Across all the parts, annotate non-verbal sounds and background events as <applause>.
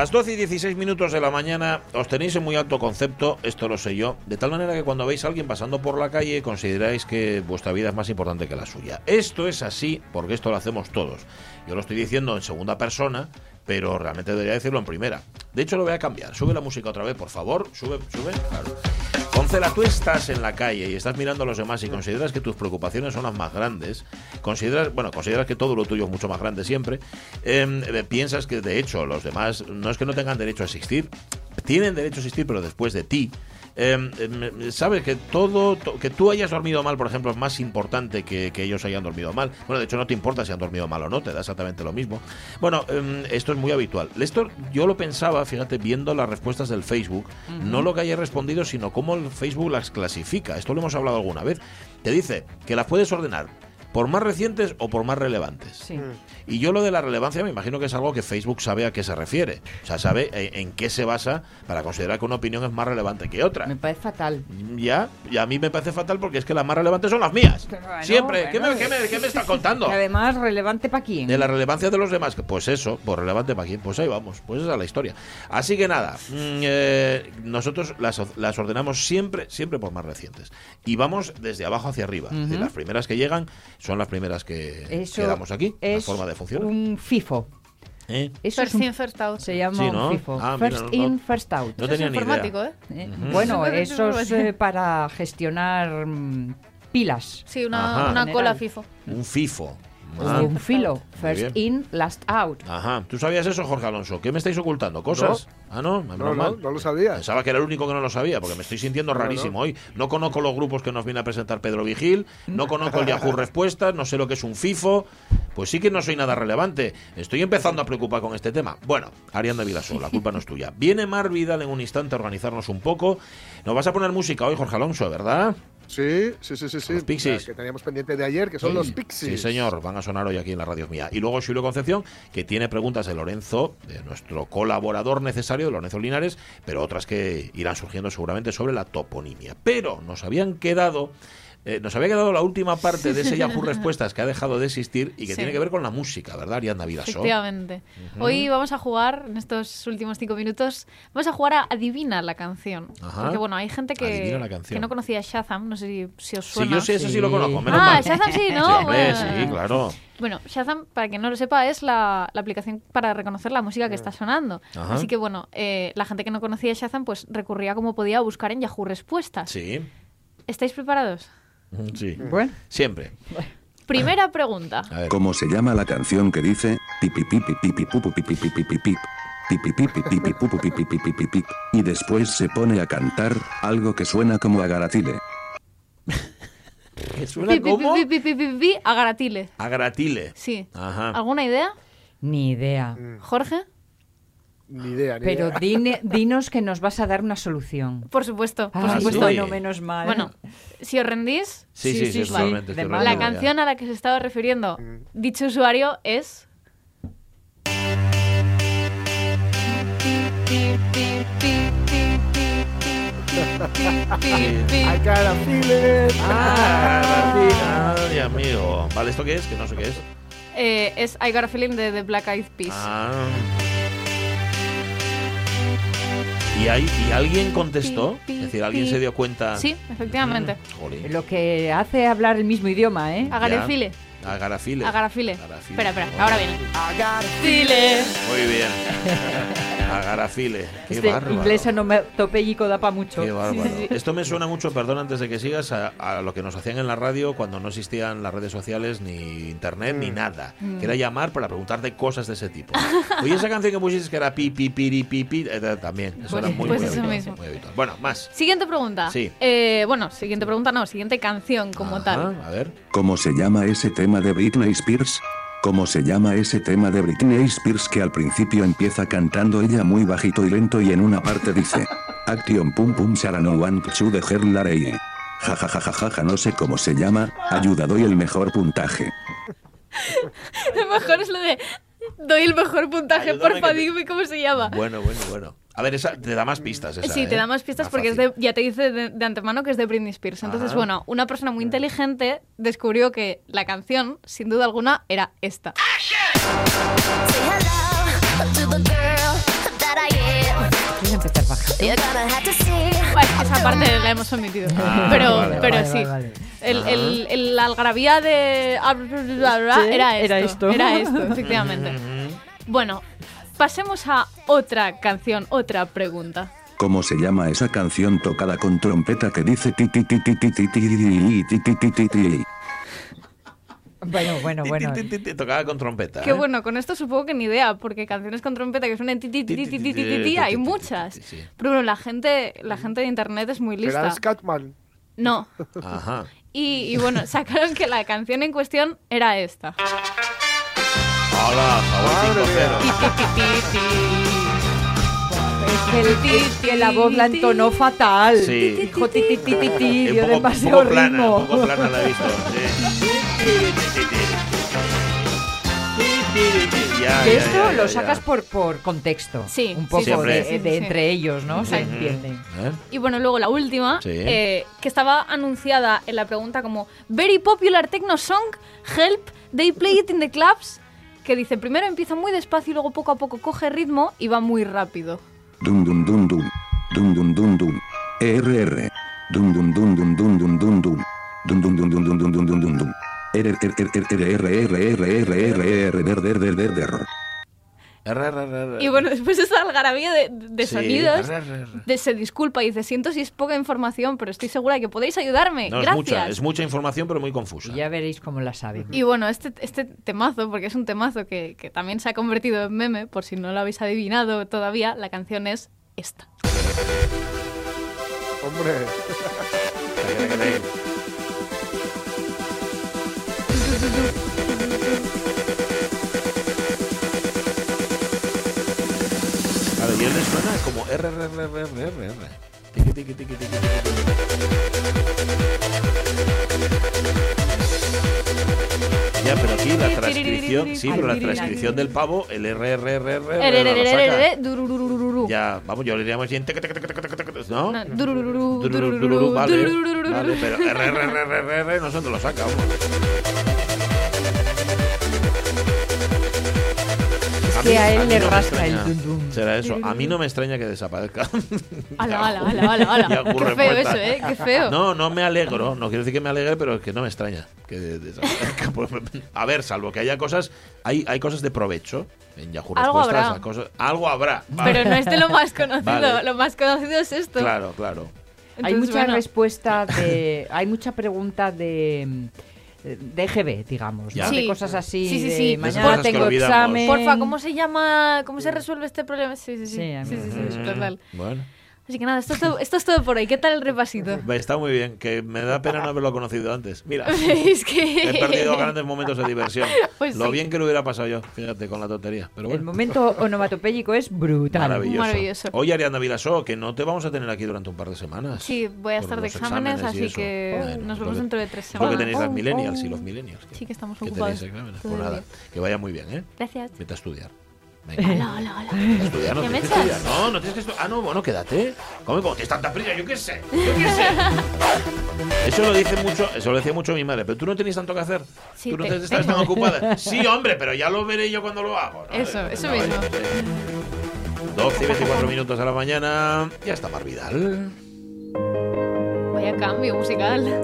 Las 12 y 16 minutos de la mañana os tenéis en muy alto concepto, esto lo sé yo, de tal manera que cuando veis a alguien pasando por la calle consideráis que vuestra vida es más importante que la suya. Esto es así porque esto lo hacemos todos. Yo lo estoy diciendo en segunda persona, pero realmente debería decirlo en primera. De hecho lo voy a cambiar. Sube la música otra vez, por favor. Sube, sube. Concela, tú estás en la calle y estás mirando a los demás y consideras que tus preocupaciones son las más grandes, consideras, bueno, consideras que todo lo tuyo es mucho más grande siempre, em, eh, piensas que de hecho los demás no es que no tengan derecho a existir, tienen derecho a existir, pero después de ti. Sabes que todo to- que tú hayas dormido mal por ejemplo es más importante que, que ellos hayan dormido mal. Bueno de hecho no te importa si han dormido mal o no te da exactamente lo mismo. Bueno em, esto es muy habitual. Esto yo lo pensaba fíjate viendo las respuestas del Facebook no lo que haya respondido sino cómo el Facebook las clasifica. Esto lo hemos hablado alguna vez. Te dice que las puedes ordenar por más recientes o por más relevantes Sí. y yo lo de la relevancia me imagino que es algo que Facebook sabe a qué se refiere. O sea, sabe en, en qué se basa para considerar que una opinión es más relevante que otra. Me parece fatal. Ya, y a mí me parece fatal porque es que las más relevantes son las mías. Bueno, Siempre. ¿Qué, bueno, me, qué me- qué me estás contando? Y además, relevante para quién. De la relevancia de los demás, pues eso, pues relevante para quién, pues ahí vamos, pues esa es la historia. Así que nada, mm, eh, nosotros las, las ordenamos siempre, siempre por más recientes. Y vamos desde abajo hacia arriba. Es decir, Ujú. las primeras que llegan son las primeras que, Eso que damos aquí, la es forma de funcionar. un FIFO. ¿Eh? Eso First es un- in, first out. se llama Sí, ¿no? un FIFO. Ah, mira, first no- in, first out. No Eso es tenía ni idea. informático, ¿eh? Eh, Ujú. Bueno, Eso es es eh, para gestionar mm, pilas. Sí, una, una cola FIFO. Un FIFO. Es Ah. un filo. First in, last out. Ajá. ¿Tú sabías eso, Jorge Alonso? ¿Qué me estáis ocultando? ¿Cosas? Ah, no, No, no, mal. no lo sabía. Pensaba que era el único que no lo sabía, porque me estoy sintiendo No, no. rarísimo hoy. No conozco los grupos que nos viene a presentar Pedro Vigil, no conozco el Yahoo Respuestas, no sé lo que es un FIFO. Pues sí que no soy nada relevante. Estoy empezando a preocupar con este tema. Bueno, Arianda Vilasol, la culpa no es tuya. Viene Mar Vidal en un instante a organizarnos un poco. Nos vas a poner música hoy, Jorge Alonso, ¿verdad? Sí, sí, sí, sí. sí. Los Pixies. Que teníamos pendiente de ayer, que son los Pixies. Sí, señor, van a sonar hoy aquí en la radio mía. Y luego Julio Concepción, que tiene preguntas de Lorenzo, de nuestro colaborador necesario, de Lorenzo Linares, pero otras que irán surgiendo seguramente sobre la toponimia. Pero nos habían quedado. Eh, nos había quedado la última parte de ese Yahoo <laughs> Respuestas que ha dejado de existir y que Sí. tiene que ver con la música, ¿verdad, Ariadna Vidaso? Efectivamente. Hoy vamos a jugar, en estos últimos cinco minutos, vamos a jugar a Adivina la canción. Ajá. Porque bueno, hay gente que, no conocía Shazam, no sé si, si os Sí, suena. yo sé, ese sí lo Sí. conozco, menos Ah, mal. Shazam sí, <laughs> ¿no? Sí, hombre, Bueno. sí, claro. Bueno, Shazam, para quien no lo sepa, es la, la aplicación para reconocer la música que está sonando. Ajá. Así que bueno, eh, la gente que no conocía Shazam pues recurría como podía a buscar en Yahoo Respuestas. Sí, ¿Estáis preparados? Sí. Bueno, Siempre. Primera pregunta. ¿Cómo se llama la canción que dice? Y después se pone a cantar algo que suena como agaratile. ¿Que suena como? Agaratile. Agratile. Sí. Ajá. ¿Alguna idea? ni idea. Jorge? Ni idea, ni Pero idea. <laughs> dine- dinos que nos vas a dar una solución. Por supuesto, por Ay, supuesto. bueno, menos mal. Bueno, si os rendís, Sí, sí, sí, Sí, de mal. la canción a la que se estaba refiriendo Mm. dicho usuario es... I got a feeling. Ah, ay, amigo. Vale, ¿esto qué es? Que no sé qué es. Eh, es I Got a Feeling de The Black Eyed Peas. Ah. ¿Y, hay, ¿Y alguien contestó? Es decir, ¿alguien se dio cuenta? Sí, efectivamente. Jolín. Lo que hace hablar el mismo idioma, ¿eh? Agarefile. Agarafile. Agarafile. Agarafile. Espera, espera, ahora viene. I got a File. Muy bien. <laughs> Agarafile. Qué Este bárbaro. inglés onomatopéyico da para mucho. Qué bárbaro. Esto me suena mucho, perdón, antes de que sigas, a, a lo que nos hacían en la radio cuando no existían las redes sociales, ni internet, Mm. ni nada. Que era llamar para preguntarte cosas de ese tipo. Oye, esa canción que pusiste que era pi, pi, piri, pi, pi, eh, también. Eso Pues- era muy, pues muy eso habitual, mismo. muy habitual. Bueno, más. Siguiente pregunta. Sí. Eh, bueno, siguiente pregunta no, siguiente canción como Ajá, tal. A ver. ¿Cómo se llama ese tema de Britney Spears? ¿Cómo se llama ese tema de Britney Spears que al principio empieza cantando ella muy bajito y lento y en una parte dice <laughs> Action pum pum Sarah no want to the her larey"? Ja ja ja ja ja ja no sé cómo se llama, ayuda doy el mejor puntaje. <laughs> Lo mejor es lo de. Doy el mejor puntaje, Ayúdame porfa, te- dime cómo se llama. Bueno, bueno, bueno. A ver, esa te da más pistas. Esa, sí, te ¿eh? da más pistas Más porque es de, ya te dice de, de antemano que es de Britney Spears. Entonces, Ajá. bueno, una persona muy inteligente descubrió que la canción, sin duda alguna, era esta. Say hello to the girl that I am. Voy a empezar esa parte la hemos omitido. Ah, pero vale, pero vale, sí. vale, vale. El, el, el- la algarabía de. era esto. era esto. Era <laughs> esto, efectivamente. Bueno, pasemos a otra canción, otra pregunta. ¿Cómo se llama esa canción tocada con trompeta que dice ti ti ti ti ti ti ti ti ti ti ti ti ti? Bueno, bueno, Ti, bueno. ti, ti, ti, Tocaba con trompeta. Que ¿eh? bueno, con esto supongo que ni idea, porque canciones con trompeta que suenen ti ti ti ti ti ti ti ti, ti, hay muchas. Sí. Pero bueno, la gente, la gente de internet es muy Era lista. Scatman. No. Ajá. Y, y bueno, sacaron que la canción en cuestión era esta. Hola, Madre 5-0. Ti, ti, ti, ti, ti. Es que, la voz la entonó fatal. Sí. Dijo ti ti ti ti ti, Un dio poco, demasiado poco plana, ritmo. un poco plana la he visto. Sí. Ya, Que ya, esto ya, lo ya, sacas ya. por, por contexto. Sí, Un poco sí, de, de sí. entre ellos, ¿no? Se Ujú. entiende. ¿Eh? Y bueno, luego la última, Sí. eh, que estaba anunciada en la pregunta como Very popular techno song, help, they play it in the clubs. Que dice, primero empieza muy despacio y luego poco a poco coge ritmo y va muy rápido. Y bueno, después esa algarabía de, de Sí, sonidos, de- se disculpa y dice, siento si es poca información, pero estoy segura de que podéis ayudarme. No, es mucha, es mucha información, pero muy confusa. Y ya veréis cómo la saben. Y bueno, este, este temazo, porque es un temazo que, que también se ha convertido en meme, por si no lo habéis adivinado todavía, la canción es esta. Hombre. <laughs> español le suena como RRRRR. Tiki, tiki, tiki, ya, pero aquí la transcripción, sí, pero la transcripción del pavo, el RRRR. Ya, vamos, yo le diríamos bien. ¿No? Vale, vale, pero RRRR nosotros lo saca sacamos. A que mí- a él le no rasca el dum. Será eso. A mí no me extraña que desaparezca. <laughs> Ala, ala, ala, ala, ala. Ya Qué feo eso, ¿eh? Qué feo. No, no me alegro. No quiero decir que me alegre, pero es que no me extraña. Que desaparezca. <laughs> A ver, salvo que haya cosas. Hay, hay cosas de provecho en Yahoo Algo habrá. hay cosas- algo habrá. vale. <laughs> Pero no es de lo más conocido. Vale. Lo más conocido es esto. Claro, claro. hay mucha bueno. respuesta de. Hay mucha pregunta de. De EGB, digamos, Ya. ¿no? Sí. de cosas así. Sí, sí, sí. De Mañana tengo examen. Porfa, ¿cómo se llama? ¿Cómo se resuelve este problema? Sí, sí, sí. Sí, a Sí, mí- sí, sí, es total. Bueno. Así que nada, esto es, todo, esto es todo por hoy. ¿Qué tal el repasito? <laughs> Está muy bien, que me da pena no haberlo conocido antes. Mira, <laughs> es que... he perdido grandes momentos de diversión. <laughs> Pues lo sí. bien que lo hubiera pasado yo, fíjate, con la tontería. Pero El momento onomatopéyico es brutal. maravilloso. Maravilloso. Oye, Ariana Vilasó, que no te vamos a tener aquí durante un par de semanas. Sí, voy a estar de exámenes, así que Bueno, nos vemos que- dentro de tres es lo que semanas. tenéis las Oh, millennials oh. y los millennials. que- Sí, que estamos que ocupados. tenéis exámenes. todo Pues nada, que vaya muy bien, ¿eh? Gracias. Vete a estudiar. Venga. Hola, hola, hola. <laughs> Estudiar, no ¿Ya me que echas? estudiar. No, no tienes que estudiar. Ah, no, bueno, quédate. ¿Cómo, cómo tienes tanta prisa? Yo qué sé. Yo qué sé. <laughs> Eso lo dice mucho, eso lo decía mucho mi madre, pero tú no tenías tanto que hacer. Sí, tú no te- te estás tan <laughs> ocupada. Sí, hombre, pero ya lo veré yo cuando lo hago. ¿no? Eso, eso mismo. vaya, eh. 12 y 24 minutos a la mañana. Ya está Mar Vidal. Vaya cambio musical.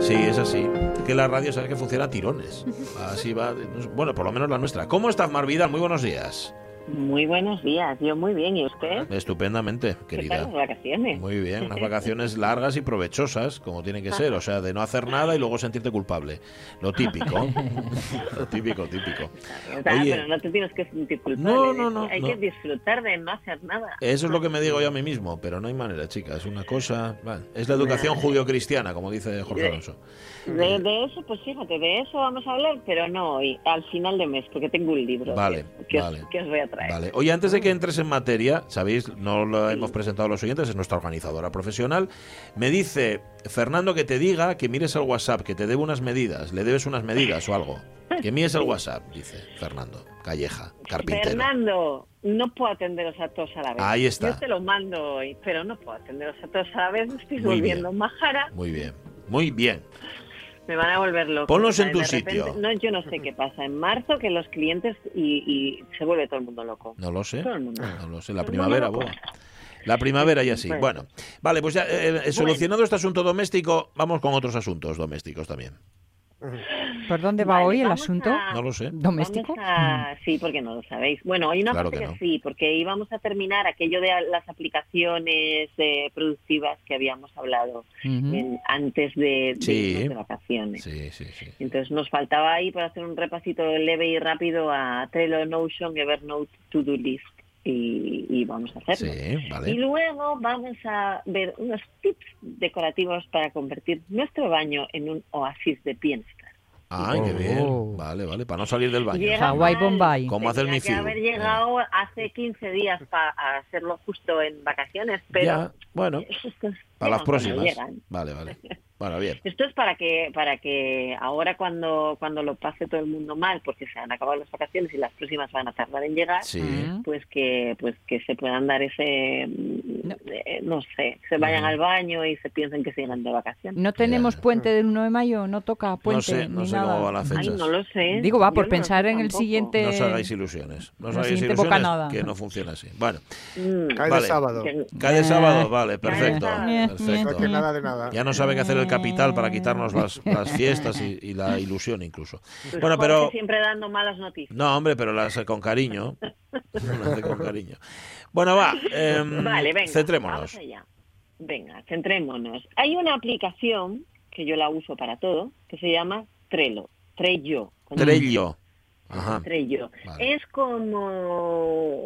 Sí, es así. Es que la radio sabes que funciona a tirones. Así va. Bueno, por lo menos la nuestra. ¿Cómo estás, Mar Vidal? Muy buenos días. Muy buenos días, yo muy bien, ¿y usted? Estupendamente, ¿Qué querida. tal las vacaciones? Muy bien, unas <laughs> vacaciones largas y provechosas, como tiene que ser, o sea, de no hacer nada y luego sentirte culpable. Lo típico. <laughs> Lo típico, típico. O sea, Oye. pero no te tienes que sentir culpable. No, no, no, Hay no. que disfrutar de no hacer nada. Eso es lo que me digo yo a mí mismo, pero no hay manera, chica, es una cosa... bueno, es la educación judio-cristiana, como dice Jorge Alonso. De, de eso, pues fíjate, de eso vamos a hablar, pero no hoy, al final de mes, porque tengo un libro Vale, que, os- vale. que os voy a traer. Vale. Oye, antes de que entres en materia, sabéis, no lo hemos presentado a los oyentes, es nuestra organizadora profesional. Me dice Fernando que te diga que mires el WhatsApp, que te debe unas medidas, le debes unas medidas o algo. Que mires el WhatsApp, dice Fernando Calleja, carpintero. Fernando, no puedo atenderos a todos a la vez. Ahí está. Yo te lo mando hoy, pero no puedo atenderos a todos a la vez. Estoy Muy volviendo majara. Muy bien, muy bien. Me van a volver loco. Ponlos en De tu repente- sitio. No, yo no sé qué pasa. En marzo que los clientes y, y se vuelve todo el mundo loco. No lo sé, Todo el mundo. no lo sé. La Todo primavera, boa. La primavera y así. Bueno. Bueno, vale, pues ya eh, solucionado este asunto doméstico, vamos con otros asuntos domésticos también. <laughs> ¿Por dónde va Vale, hoy el asunto? a- No lo sé. ¿Doméstico? A- Sí, porque no lo sabéis. Bueno, hay una Claro parte que que, no. sí, porque íbamos a terminar aquello de las aplicaciones eh, productivas que habíamos hablado Ujú. en- antes de, de Sí. de vacaciones. Sí, sí, sí. Entonces nos faltaba ahí para hacer un repasito leve y rápido a Trello, Notion, Evernote, To-Do List y, y vamos a hacerlo. Sí, Y luego vamos a ver unos tips decorativos para convertir nuestro baño en un oasis de bienestar. Ay, qué bien. Oh. Vale, vale, para no salir del baño. Hawái, mal, Bombay. Como hace el tenía que haber llegado hace 15 días para hacerlo justo en vacaciones, pero Ya, bueno, <laughs> para las próximas. llegan. Vale, vale. <laughs> Bueno, bien. Esto es para que para que ahora cuando cuando lo pase todo el mundo mal, porque se han acabado las vacaciones y las próximas van a tardar en llegar, Sí. Pues que pues que se puedan dar ese mm, No. eh, no sé, se vayan al baño y se piensen que sigan de vacaciones. ¿No tenemos Ya. puente del 1 de mayo? ¿No toca puente No sé, no ni sé nada? cómo van las Ay, fechas. no lo sé. Digo, va, Yo por pensar en el siguiente- No os hagáis ilusiones. No os hagáis ilusiones bocanada. que no funciona así. Bueno, Mm, Cae Vale. de sábado. cae de Eh. sábado, vale, perfecto. sábado. perfecto. No que nada de nada. Ya no sabe qué hacer el capital para quitarnos las, las <laughs> fiestas y, y la ilusión incluso. pues Bueno, Jorge pero... siempre dando malas noticias. No, hombre, pero las con cariño. <laughs> Las hace con cariño. Bueno, va. em, Vale, venga. Centrémonos. Vamos allá. Venga, centrémonos. Hay una aplicación que yo la uso para todo, que se llama Trello. Trello. Trello. Ajá. Trello. Vale. Es como...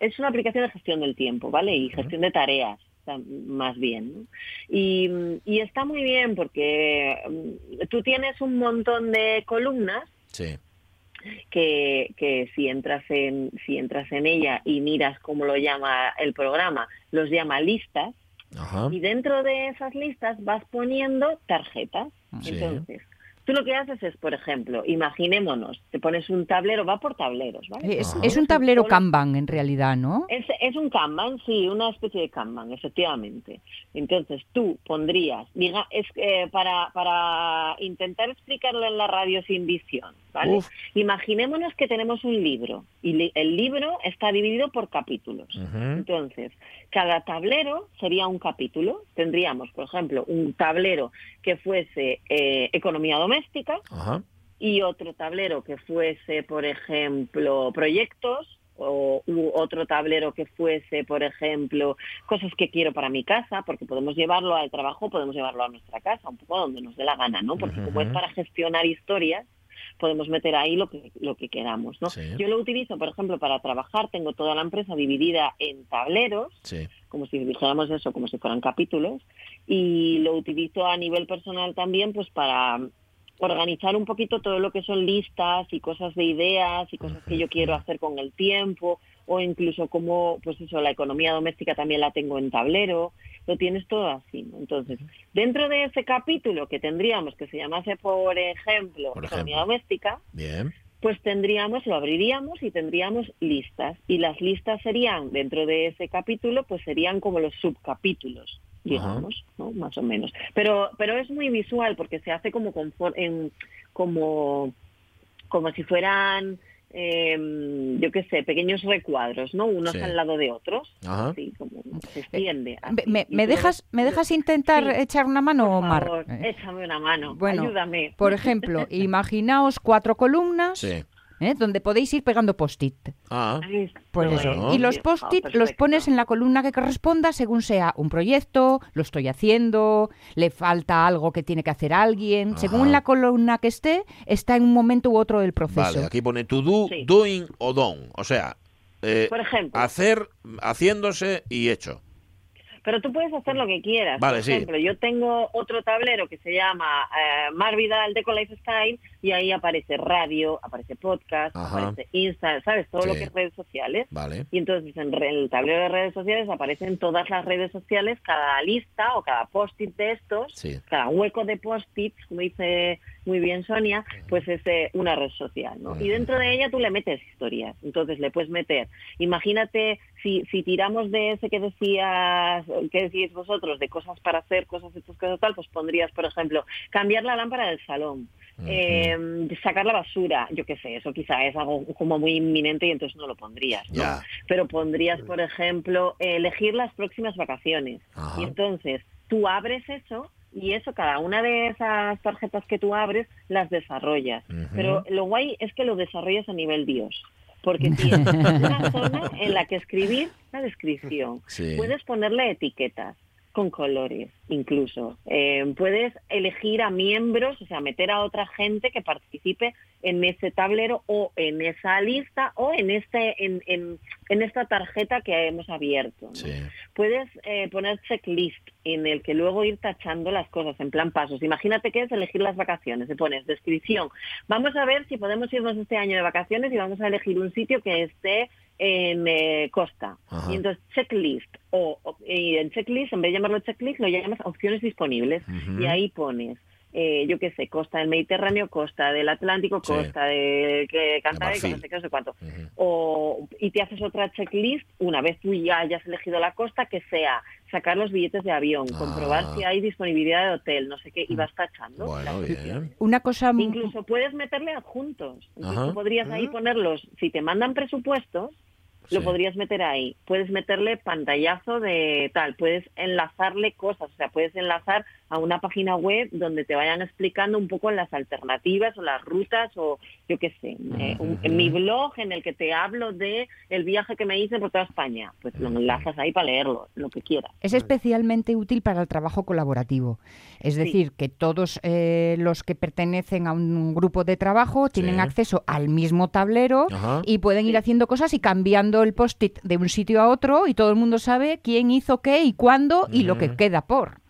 Es una aplicación de gestión del tiempo, ¿vale? Y gestión de tareas, ta- más bien. ¿no? Y, y está muy bien porque mm, tú tienes un montón de columnas Sí. que, que si entras en si entras en ella y miras cómo lo llama el programa, los llama listas Ajá. y dentro de esas listas vas poniendo tarjetas. Sí. Entonces, tú lo que haces es, por ejemplo, imaginémonos, te pones un tablero, va por tableros, ¿vale? Es, Ajá. es un tablero Kanban en realidad, ¿no? Es, es un Kanban, sí, una especie de Kanban, efectivamente. Entonces tú pondrías, diga, es eh, para, para intentar explicarlo en la radio sin visión, ¿vale? Uf. Imaginémonos que tenemos un libro y li- el libro está dividido por capítulos. Entonces, cada tablero sería un capítulo. Tendríamos, por ejemplo, un tablero que fuese eh, economía doméstica, Ajá. y otro tablero que fuese, por ejemplo, proyectos o u otro tablero que fuese, por ejemplo, cosas que quiero para mi casa, porque podemos llevarlo al trabajo, podemos llevarlo a nuestra casa, un poco donde nos dé la gana, ¿no? Porque como es para gestionar historias, podemos meter ahí lo que lo que queramos, ¿no? Sí. Yo lo utilizo, por ejemplo, para trabajar, tengo toda la empresa dividida en tableros, Sí. como si dijéramos eso, como si fueran capítulos, y lo utilizo a nivel personal también, pues para organizar un poquito todo lo que son listas y cosas de ideas y cosas que yo quiero hacer con el tiempo o incluso como pues eso la economía doméstica también la tengo en tablero lo tienes todo así ¿no? entonces dentro de ese capítulo que tendríamos que se llamase por ejemplo Por economía doméstica Bien. pues tendríamos, lo abriríamos y tendríamos listas. Y las listas serían, dentro de ese capítulo, pues serían como los subcapítulos, digamos, ¿no? Más o menos. Pero, pero es muy visual porque se hace como confor- en, como, como si fueran, eh, yo qué sé, pequeños recuadros, ¿no? Unos Sí. al lado de otros. Ajá. Así como se extiende. Ve- así. ¿Me, dejas, ¿Me dejas intentar Sí. echar una mano, Por Omar? favor, Eh, échame una mano. bueno, Ayúdame. Por ejemplo, <laughs> imaginaos cuatro columnas Sí. ¿Eh? donde podéis ir pegando post-it. Ah, Pues eso. Bueno. Y los Ah, post-it los pones en la columna que corresponda según sea un proyecto, lo estoy haciendo, le falta algo que tiene que hacer alguien. Según la columna que esté, está en un momento u otro del proceso. vale, aquí pone to do, Sí. doing o done. O sea, eh, Por ejemplo. hacer, haciéndose y hecho. Pero tú puedes hacer lo que quieras. Vale, Por sí. ejemplo, yo tengo otro tablero que se llama eh, Mar Vidal Deco Lifestyle y ahí aparece radio, aparece podcast, Ajá. aparece Insta, ¿sabes? Todo lo que es redes sociales. Vale. Y entonces en el tablero de redes sociales aparecen todas las redes sociales, cada lista o cada post-it de estos, Sí. cada hueco de post-its, como dice muy bien Sonia, pues es eh, una red social, ¿no? Y dentro de ella tú le metes historias. Entonces le puedes meter, imagínate si, si tiramos de ese que decías, que decís vosotros, de cosas para hacer, cosas hechas, cosas tal, pues pondrías, por ejemplo, cambiar la lámpara del salón. eh, sacar la basura, yo qué sé, eso quizá es algo como muy inminente y entonces no lo pondrías. ¿no? Pero pondrías, por ejemplo, elegir las próximas vacaciones. Y entonces tú abres eso y eso, cada una de esas tarjetas que tú abres, las desarrollas. Pero lo guay es que lo desarrollas a nivel Dios. Porque tienes <laughs> una zona en la que escribir la descripción. Sí. Puedes ponerle etiquetas con colores, incluso. Eh, puedes elegir a miembros, o sea, meter a otra gente que participe en ese tablero o en esa lista o en este en, en, en esta tarjeta que hemos abierto. ¿no? Sí. Puedes eh, poner checklist en el que luego ir tachando las cosas en plan pasos. Imagínate que es elegir las vacaciones. Te pones descripción. Vamos a ver si podemos irnos este año de vacaciones y vamos a elegir un sitio que esté en eh, costa. Ajá. Y entonces checklist o, o- y en checklist, en vez de llamarlo checklist, lo llamas opciones disponibles. Y ahí pones eh, yo qué sé, costa del Mediterráneo, costa del Atlántico, Sí. costa de que Cantábrico, Marfil. no sé qué, no sé cuánto. O, y te haces otra checklist una vez tú ya hayas elegido la costa, que sea sacar los billetes de avión, Ah. comprobar si hay disponibilidad de hotel, no sé qué, y vas tachando. Bueno, bien. Una cosa Incluso puedes meterle adjuntos. Entonces tú podrías ahí ponerlos, si te mandan presupuestos, lo podrías meter ahí. Puedes meterle pantallazo de tal, puedes enlazarle cosas, o sea, puedes enlazar a una página web donde te vayan explicando un poco las alternativas o las rutas o yo qué sé, eh, un- en mi blog en el que te hablo de el viaje que me hice por toda España, pues lo enlazas ahí para leerlo, lo que quieras. Es especialmente útil para el trabajo colaborativo. Es Sí. decir, que todos eh, los que pertenecen a un grupo de trabajo tienen Sí. acceso al mismo tablero Ajá. y pueden ir haciendo cosas y cambiando el post-it de un sitio a otro y todo el mundo sabe quién hizo qué y cuándo y lo que queda por.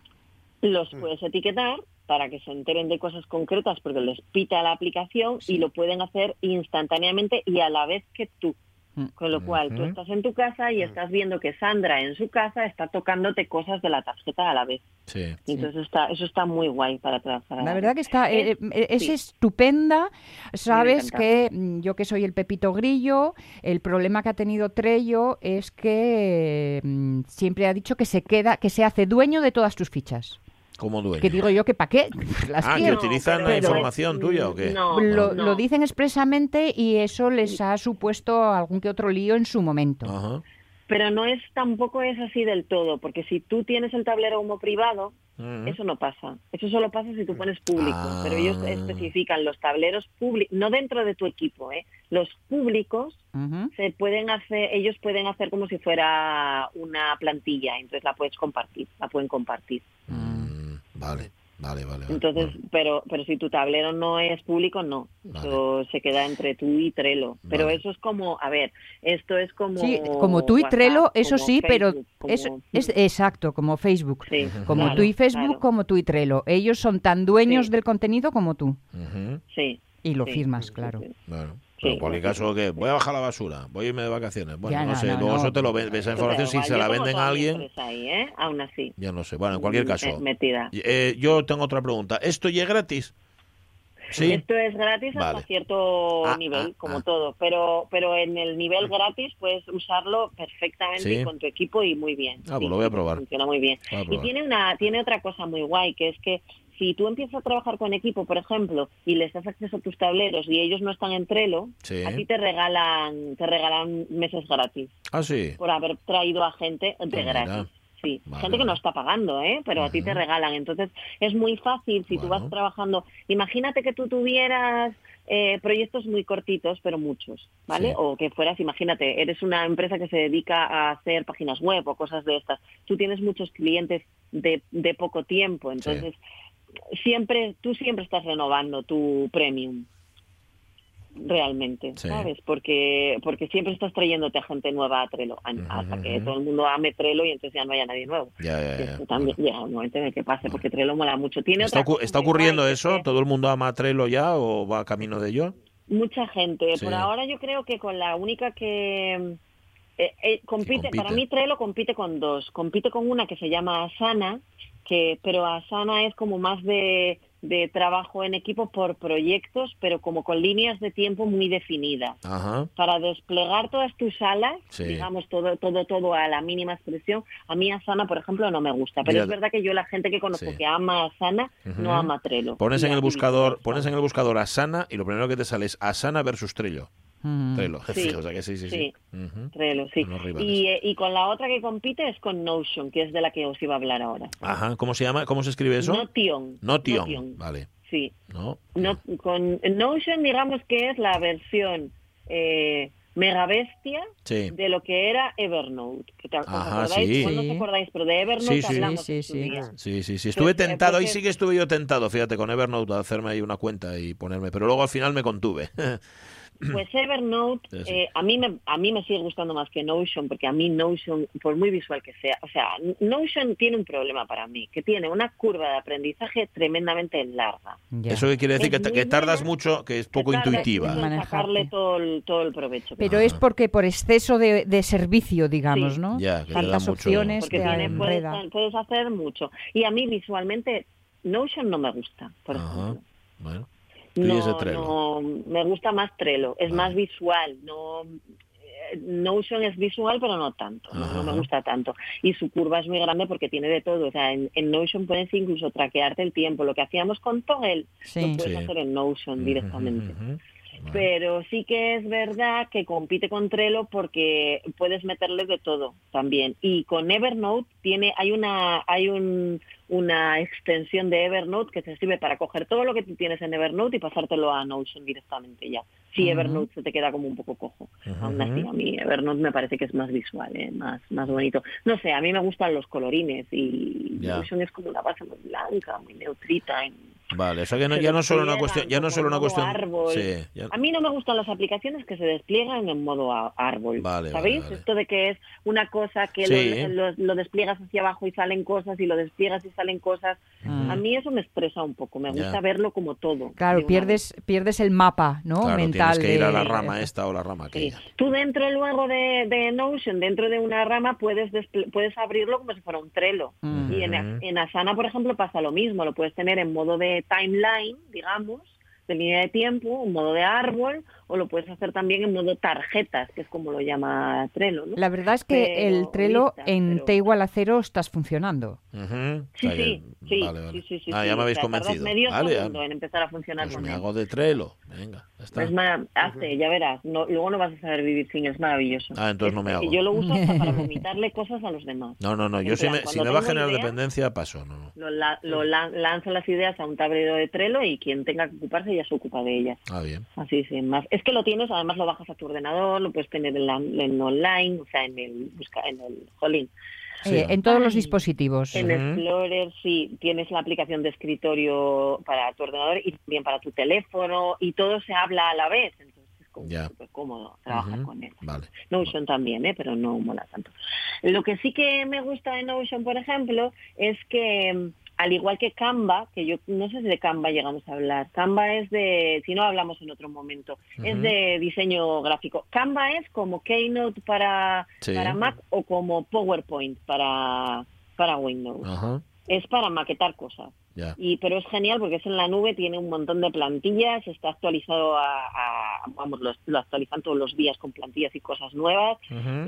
Los Mm. puedes etiquetar para que se enteren de cosas concretas porque les pita la aplicación y lo pueden hacer instantáneamente y a la vez que tú. Mm. Con lo cual, tú Ujú. estás en tu casa y estás viendo que Sandra en su casa está tocándote cosas de la tarjeta a la vez. Sí. Entonces está, eso está muy guay para trabajar. La verdad que está, eh, Es- eh, es sí. estupenda. Sabes que mm, yo que soy el Pepito Grillo, el problema que ha tenido Trello es que mm, siempre ha dicho que se queda, que se hace dueño de todas tus fichas. Como dueño. Que digo yo que para qué las ah, que utilizan la información tuya o qué? No, lo, no. lo dicen expresamente y eso les ha supuesto algún que otro lío en su momento. Ajá. Pero no es tampoco es así del todo, porque si tú tienes el tablero como privado, Ujú. Eso no pasa. Eso solo pasa si tú pones público. Ah. Pero ellos especifican los tableros públicos, no dentro de tu equipo, ¿eh? Los públicos se pueden hacer, ellos pueden hacer como si fuera una plantilla, entonces la puedes compartir, la pueden compartir. Mm, vale, vale, vale. vale. Entonces, pero pero si tu tablero no es público, no. Eso se queda entre tú y Trello. Pero Vale. eso es como, a ver, esto es como Sí, como tú y WhatsApp, Trello, eso sí, pero Facebook, es, como- es exacto, como Facebook. Sí, Como claro, tú y Facebook, claro. como tú y Trello. Ellos son tan dueños Sí. del contenido como tú. Sí. Y lo sí, firmas, sí, claro. Sí. Pero en cualquier bueno, caso, que voy a bajar la basura, voy a irme de vacaciones. Bueno, Ya, no, no, sé, no, luego no. eso te lo ven, esa información, si se la venden a alguien, ahí, ¿eh? Aún así. ya no sé. Bueno, en cualquier caso, Metida. eh, yo tengo otra pregunta. ¿Esto ya es gratis? Sí. Esto es gratis Vale. hasta cierto Ah, nivel, ah, como ah. todo, pero pero en el nivel gratis puedes usarlo perfectamente Sí. con tu equipo y muy bien. Ah, pues lo voy a probar. Funciona muy bien. Y tiene una tiene otra cosa muy guay, que es que si tú empiezas a trabajar con equipo, por ejemplo, y les das acceso a tus tableros y ellos no están en Trello, Sí. a ti te regalan te regalan meses gratis Ah, sí. por haber traído a gente de mira. gratis. Sí, Vale, gente que no está pagando, ¿eh? Pero a ti te regalan. Entonces es muy fácil si tú vas trabajando. Imagínate que tú tuvieras eh, proyectos muy cortitos, pero muchos, ¿vale? Sí. O que fueras, imagínate, eres una empresa que se dedica a hacer páginas web o cosas de estas. Tú tienes muchos clientes de, de poco tiempo, entonces siempre, tú siempre estás renovando tu premium realmente, Sí. ¿sabes? Porque porque siempre estás trayéndote a gente nueva a Trello, a- hasta que todo el mundo ame Trello y entonces ya no haya nadie nuevo. Ya, ya, ya. también llega un momento en el que pase, porque Trello mola mucho. Tiene ¿Está, otra está ocurriendo que eso? es ¿Todo el mundo ama Trello ya o va camino de ello? Mucha gente. Sí. Por ahora yo creo que con la única que... eh, eh, compite, compite. para mí Trello compite con dos. Compite con una que se llama Asana, que pero Asana es como más de, de trabajo en equipo por proyectos, pero como con líneas de tiempo muy definidas. Ajá. para desplegar todas tus alas, Sí. digamos todo todo todo a la mínima expresión, a mí Asana, por ejemplo, no me gusta, pero Mira, es verdad que yo la gente que conozco sí. que ama Asana no ama Trello. Pones en el buscador, pones en el buscador Asana y lo primero que te sale es Asana versus Trello. Mm. Trello. Sí. o sea que sí, sí, sí. Sí. Trello, sí. Y, eh, y con la otra que compite es con Notion, que es de la que os iba a hablar ahora. Ajá. ¿Cómo se llama? ¿Cómo se escribe eso? Notion. Notion. Notion, Vale. Sí. No. No, con Notion digamos que es la versión eh, mega bestia Sí. de lo que era Evernote. Que te, ¿os Ajá, acordáis? sí. Pues no os Sí. acordáis, pero de Evernote Sí, sí. hablamos Sí, sí, sí. Sí, sí, sí. Estuve Pues, eh, tentado, ahí sí que estuve yo tentado, fíjate, con Evernote, a hacerme ahí una cuenta y ponerme, pero luego al final me contuve. <laughs> <clears throat> Pues Evernote, Sí, sí. eh, a, mí me, a mí me sigue gustando más que Notion, porque a mí Notion, por muy visual que sea, o sea, Notion tiene un problema para mí, que tiene una curva de aprendizaje tremendamente larga. Ya. Eso que quiere decir Es que, que tardas mucho, que es poco Que intuitiva. sacarle todo el, todo el provecho. Pero es porque por exceso de, de servicio, digamos, Sí. ¿no? Ya, que da mucho- opciones porque te tiene, puedes, puedes hacer mucho. Y a mí visualmente Notion no me gusta, por Ajá. ejemplo. Bueno. No, me gusta más Trello, es más visual, no eh, Notion es visual pero no tanto, no, no me gusta tanto. Y su curva es muy grande porque tiene de todo, o sea, en, en Notion puedes incluso traquearte el tiempo, lo que hacíamos con Toggle Sí. lo puedes Sí. hacer en Notion directamente. Pero sí que es verdad que compite con Trello porque puedes meterle de todo también. Y con Evernote tiene, hay una, hay un, una extensión de Evernote que te sirve para coger todo lo que tú tienes en Evernote y pasártelo a Notion directamente ya. Si. Evernote se te queda como un poco cojo. Ujú. Aún así, a mí Evernote me parece que es más visual, ¿eh? más, más bonito. No sé, a mí me gustan los colorines y Ya. Notion es como una base muy blanca, muy neutrita. y- Vale, o sea que no, se ya no solo una cuestión, ya no solo una cuestión. árbol. Sí, ya- A mí no me gustan las aplicaciones que se despliegan en modo árbol. Vale, ¿Sabéis? vale, vale. Esto de que es una cosa que Sí. lo, lo- lo despliegas hacia abajo y salen cosas y lo despliegas y salen cosas. Mm. A mí eso me estresa un poco. Me Ya. gusta verlo como todo. Claro, de una pierdes, pierdes el mapa, ¿no? claro, Mental. tienes que ir a la rama esta o la rama vez. Sí. aquella. Tú dentro luego de, de Notion, dentro de una rama, puedes puedes abrirlo como si fuera un Trello. Mm. Y en, en Asana, por ejemplo, pasa lo mismo. Lo puedes tener en modo de timeline, digamos, de línea de tiempo, en modo de árbol, o lo puedes hacer también en modo tarjetas, que es como lo llama Trello. ¿no? La verdad es que Pero- el Trello listas, en pero- T igual a cero estás funcionando. Sí, o sea que- sí, sí, vale, vale. sí, sí, sí, Ah, sí. ya me O habéis sea, tardas convencido. medio Vale, segundo ah, en empezar a funcionar pues con me él. hago de Trello. Venga, ya está. Es ma- hazte, ya verás. No, luego no vas a saber vivir sin, es maravilloso. Ah, entonces no me Es- hago. Yo lo uso hasta para <laughs> vomitarle cosas a los demás. No, no, no. Yo En si plan, me, si me va a generar idea- dependencia, paso. No, no. Lo, la- lo lan- lanzo las ideas a un tablero de Trello y quien tenga que ocuparse ya se ocupa de ellas. Ah, bien. Así sin más. Es que lo tienes, además lo bajas a tu ordenador, lo puedes tener en, la- en online, o sea, en el busca, en el Jolín. Sí. Eh, en todos los dispositivos. En. Explorer sí, tienes la aplicación de escritorio para tu ordenador y también para tu teléfono y todo se habla a la vez, entonces es como Ya. súper cómodo trabajar con él. Vale. Notion también, ¿eh? pero no mola tanto. Lo que sí que me gusta de Notion, por ejemplo, es que al igual que Canva, que yo no sé si de Canva llegamos a hablar, Canva es de, si no hablamos en otro momento, es de diseño gráfico. Canva es como Keynote para, Sí. para Mac o como PowerPoint para, para Windows. Es para maquetar cosas. Y, pero es genial porque es en la nube, tiene un montón de plantillas, está actualizado a, a- vamos, lo, lo actualizan todos los días con plantillas y cosas nuevas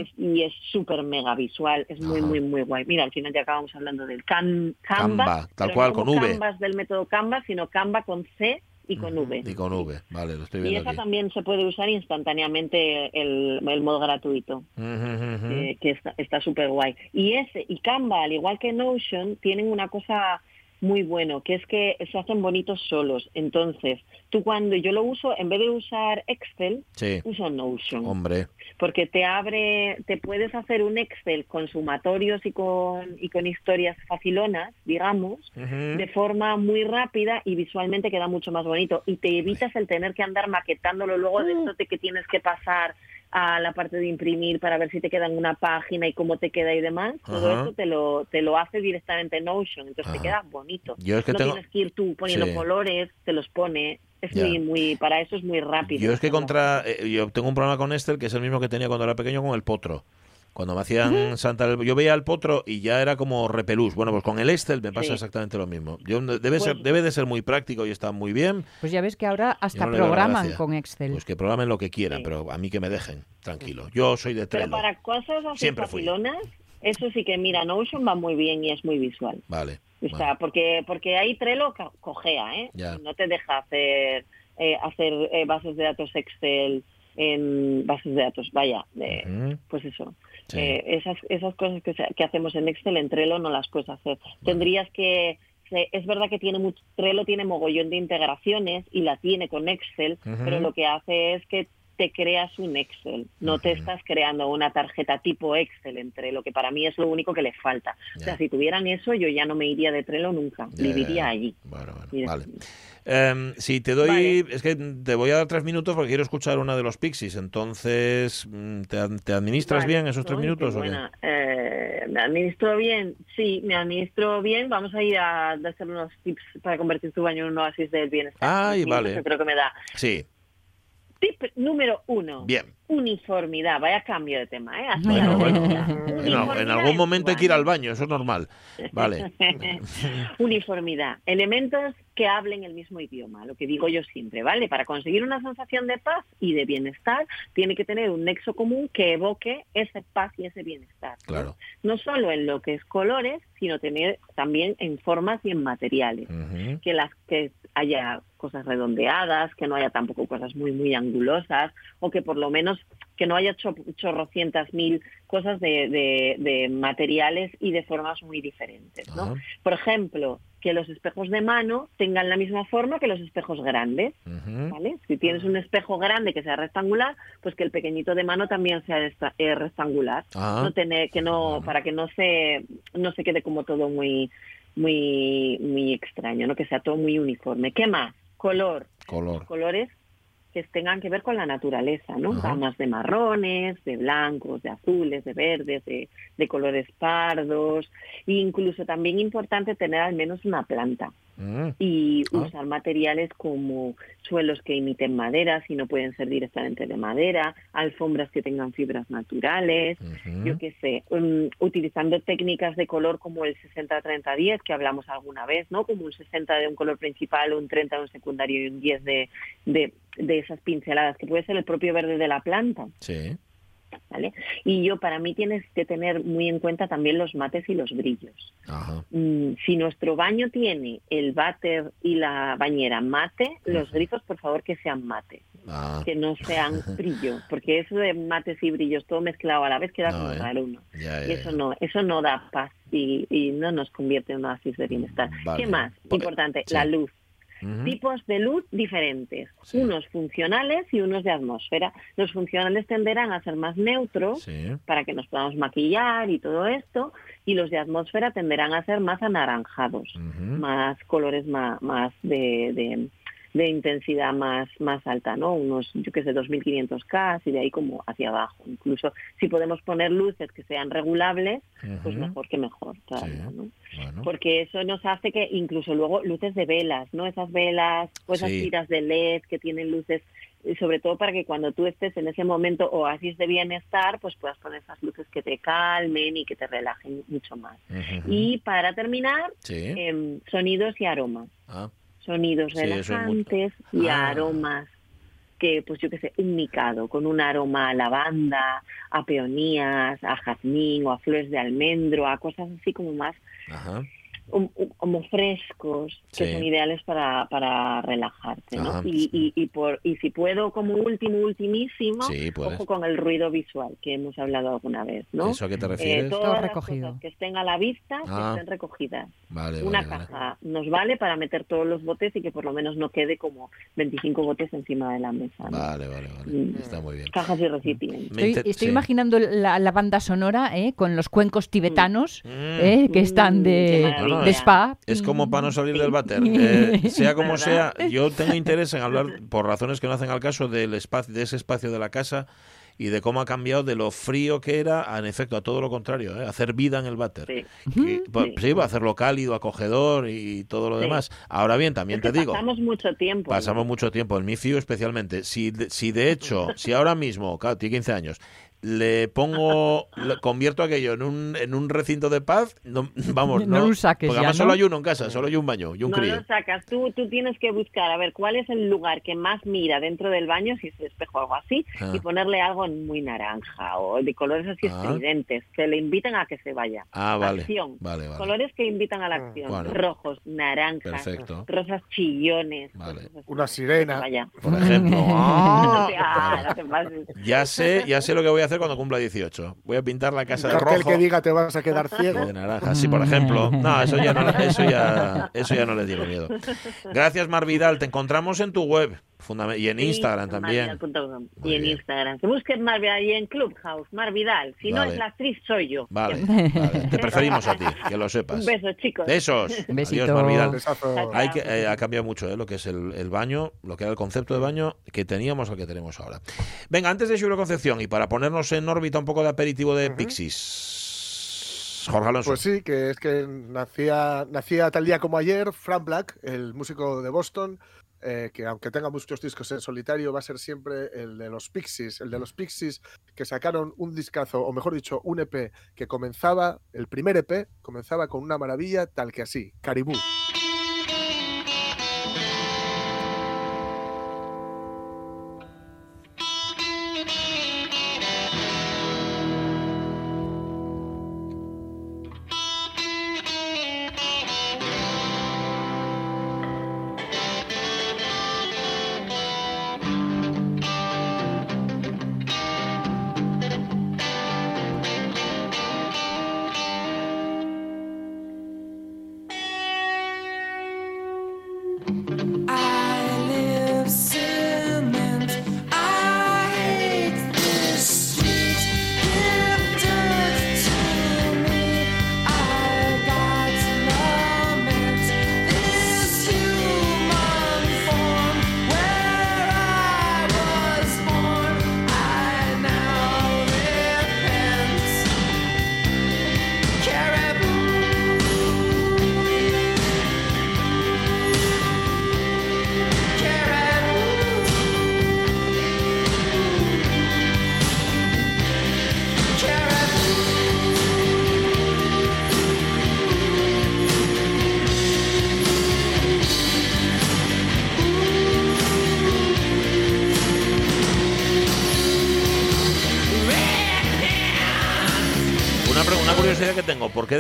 es- y es súper mega visual, es muy, muy, muy guay. Mira, al final ya acabamos hablando del can, Canva, Canva, tal cual, no con V. Canvas del método Canva, sino Canva con C y con V. Y con V. Vale, lo estoy Y viendo esa aquí. también se puede usar instantáneamente el, el modo gratuito, eh, que está está súper guay. Y ese y Canva, al igual que Notion, tienen una cosa muy bueno, que es que se hacen bonitos solos. Entonces, tú cuando yo lo uso, en vez de usar Excel, Sí. uso Notion. Hombre. Porque te abre, te puedes hacer un Excel con sumatorios y con, y con historias facilonas, digamos, de forma muy rápida y visualmente queda mucho más bonito. Y te evitas el tener que andar maquetándolo luego de esto de que tienes que pasar a la parte de imprimir para ver si te queda en una página y cómo te queda y demás. Todo eso te lo, te lo hace directamente en Notion, entonces Ajá. te queda bonito. Yo es que no tengo- tienes que ir tú poniendo Sí. colores, te los pone. Es Ya. muy, muy, para eso es muy rápido. Yo es que contra. eh, yo tengo un problema con Excel que es el mismo que tenía cuando era pequeño con el potro. Cuando me hacían Santa. Yo veía el potro y ya era como repelús. Bueno, pues con el Excel me pasa Sí. exactamente lo mismo. Yo, debe, Pues- ser, debe de ser muy práctico y está muy bien. Pues ya ves que ahora hasta no programan con Excel. Pues que programen lo que quieran, Sí. pero a mí que me dejen, tranquilo. Yo soy de Pero Trello. para cosas así Siempre fui. facilonas, eso sí que, mira, Notion va muy bien y es muy visual. Vale. O vale. sea, porque, porque ahí Trello co- cojea, ¿eh? Ya. No te deja hacer, eh, hacer eh, bases de datos Excel en bases de datos, vaya, de- Ujú. pues eso. Sí. Eh, esas, esas cosas que, que hacemos en Excel, en Trello no las puedes hacer. Tendrías que... Es verdad que tiene mucho, Trello tiene mogollón de integraciones y la tiene con Excel, pero lo que hace es que te creas un Excel, no te estás creando una tarjeta tipo Excel en Trello, que para mí es lo único que le falta. O sea, si tuvieran eso, yo ya no me iría de Trello nunca, Ya, viviría ya, allí. Bueno, bueno, Mira. vale. Em, si te doy, Vale. es que te voy a dar tres minutos porque quiero escuchar una de los Pixies. Entonces, mm, ¿te, ad- te administras Vale. bien esos tres minutos o buena. Eh, ¿Me administro bien? Sí, me administro bien. Vamos a ir a hacer unos tips para convertir tu baño en un oasis del bienestar. Ay, vale. Yo creo que me da. Sí, Tip número uno. bien. Uniformidad. Vaya cambio de tema, ¿eh? Bueno, bueno. en algún momento hay que ir al baño, eso es normal. Vale. <laughs> Uniformidad. Elementos que hablen el mismo idioma, lo que digo yo siempre, ¿vale? Para conseguir una sensación de paz y de bienestar, tiene que tener un nexo común que evoque ese paz y ese bienestar. Claro. No solo en lo que es colores, sino tener también en formas y en materiales. Que las que haya cosas redondeadas, que no haya tampoco cosas muy muy angulosas, o que por lo menos que no haya cho- chorrocientas mil cosas de, de- de materiales y de formas muy diferentes, ¿no? Por ejemplo, que los espejos de mano tengan la misma forma que los espejos grandes. ¿vale? Si tienes un espejo grande que sea rectangular, pues que el pequeñito de mano también sea esta- eh, rectangular. No tener que no para que no se no se quede como todo muy muy muy extraño, ¿no? Que sea todo muy uniforme. ¿Qué más? Color, Color. colores que tengan que ver con la naturaleza, ¿no? Gamas de marrones, de blancos, de azules, de verdes, de, de colores pardos. E incluso también importante tener al menos una planta Mm. y Ah. usar materiales como suelos que imiten madera, si no pueden ser directamente de madera, alfombras que tengan fibras naturales, yo qué sé, um, utilizando técnicas de color como el 60-30-10 que hablamos alguna vez, ¿no? Como un 60 de un color principal, un 30 de un secundario y un 10 de, de, de esas pinceladas, que puede ser el propio verde de la planta. Sí. ¿Vale? Y yo, para mí, tienes que tener muy en cuenta también los mates y los brillos. Ajá. Mm, si nuestro baño tiene el váter y la bañera mate, los grifos, por favor, que sean mate, Ah. que no sean <laughs> brillo, porque eso de mates y brillos todo mezclado a la vez queda No, como ¿eh? uno. Ya, Y eso no, eso no da paz y, y no nos convierte en un oasis de bienestar. Vale. ¿Qué más? Por- Importante, sí. la luz. Tipos de luz diferentes, Sí. unos funcionales y unos de atmósfera. Los funcionales tenderán a ser más neutros Sí. para que nos podamos maquillar y todo esto, y los de atmósfera tenderán a ser más anaranjados, más colores más, más de, de, de intensidad más, más alta, ¿no? Unos, yo qué sé, 2500K y de ahí como hacia abajo. Incluso si podemos poner luces que sean regulables, pues mejor que mejor todavía, Sí. ¿no? Bueno. porque eso nos hace que incluso luego luces de velas, ¿no? Esas velas o esas Sí. tiras de LED que tienen luces, y sobre todo para que cuando tú estés en ese momento oasis de bienestar, pues puedas poner esas luces que te calmen y que te relajen mucho más. Y para terminar, Sí. em, sonidos y aromas. Ah. Sonidos Sí, eso es muy- relajantes y Ah. aromas que, pues yo qué sé, un micado con un aroma a lavanda, a peonías, a jazmín o a flores de almendro, a cosas así como más Ajá. Como frescos que Sí. son ideales para, para relajarte, ¿no? Ajá. Y, y, y, por, y si puedo, como último, ultimísimo, Sí, puedes. ojo con el ruido visual que hemos hablado alguna vez, ¿no? ¿Eso a qué te Eh, refieres? todas Todo las recogido. cosas que estén a la vista, Ah. que estén recogidas. Vale, Una vale, vale. caja nos vale para meter todos los botes y que por lo menos no quede como 25 botes encima de la mesa. ¿no? Vale, vale, vale. Mm. Está muy bien. Cajas y recipientes. Estoy, estoy sí. imaginando la, la banda sonora ¿eh? con los cuencos tibetanos Mm. ¿eh? que están Mm, qué de, de spa. Es como para no salir del váter. <laughs> Eh, sea como sea, yo tengo interés en hablar, por razones que no hacen al caso, del espacio, de ese espacio de la casa y de cómo ha cambiado de lo frío que era a, en efecto, a todo lo contrario, ¿eh? hacer vida en el váter. Sí. Que, pues, Sí. sí, va a hacerlo cálido, acogedor y todo lo Sí. demás. Ahora bien, también Es que te digo, pasamos mucho tiempo. ¿no? pasamos mucho tiempo, en mi FIU especialmente. Si, de- si de hecho, si ahora mismo, claro, tiene 15 años, le pongo, convierto aquello en un, en un recinto de paz, no- vamos, No <laughs> no, lo saques porque ya, además ¿no? solo hay uno en casa, solo hay un baño y un no crío. lo sacas, tú, tú tienes que buscar a ver cuál es el lugar que más mira dentro del baño, si es el espejo o algo así, Ah. y ponerle algo muy naranja o de colores así Ah. estridentes, que le invitan a que se vaya. Ah, vale. Acción. Vale, vale. Colores que invitan a la acción. Bueno. Rojos, naranjas, Perfecto. rosas chillones. Vale. así. Una sirena. Por ejemplo. <laughs> ¡Ah! ah. Ya sé, ya sé lo que voy a hacer cuando cumpla 18. Voy a pintar la casa de rojo que diga te vas a quedar ciego. de naranja. Sí, por ejemplo. <laughs> No, eso ya no, eso ya, eso ya no les tiene miedo. Gracias, Mar Vidal. Te encontramos en tu web y en Sí, Instagram también. Y en bien. Instagram. Que busquen Mar Vidal y en Clubhouse, Mar Vidal. Si Vale. no es la actriz, soy yo. Vale, vale. Te <laughs> preferimos a ti, que lo sepas. Un beso, chicos. Besos. <laughs> Besito. Adiós, Mar Vidal. Besazo. Chao. Hay que, eh, ha cambiado mucho eh, lo que es el, el baño, lo que era el concepto de baño que teníamos al que tenemos ahora. Venga, antes de Julio Concepción y para ponernos en órbita un poco de aperitivo de Pixies, Jorge Alonso. Pues sí, que es que nacía, nacía tal día como ayer Frank Black, el músico de Boston, eh, que aunque tenga muchos discos en solitario, va a ser siempre el de los Pixies, el de los Pixies que sacaron un discazo, o mejor dicho, un EP que comenzaba, el primer EP, comenzaba con una maravilla tal que así, Caribú.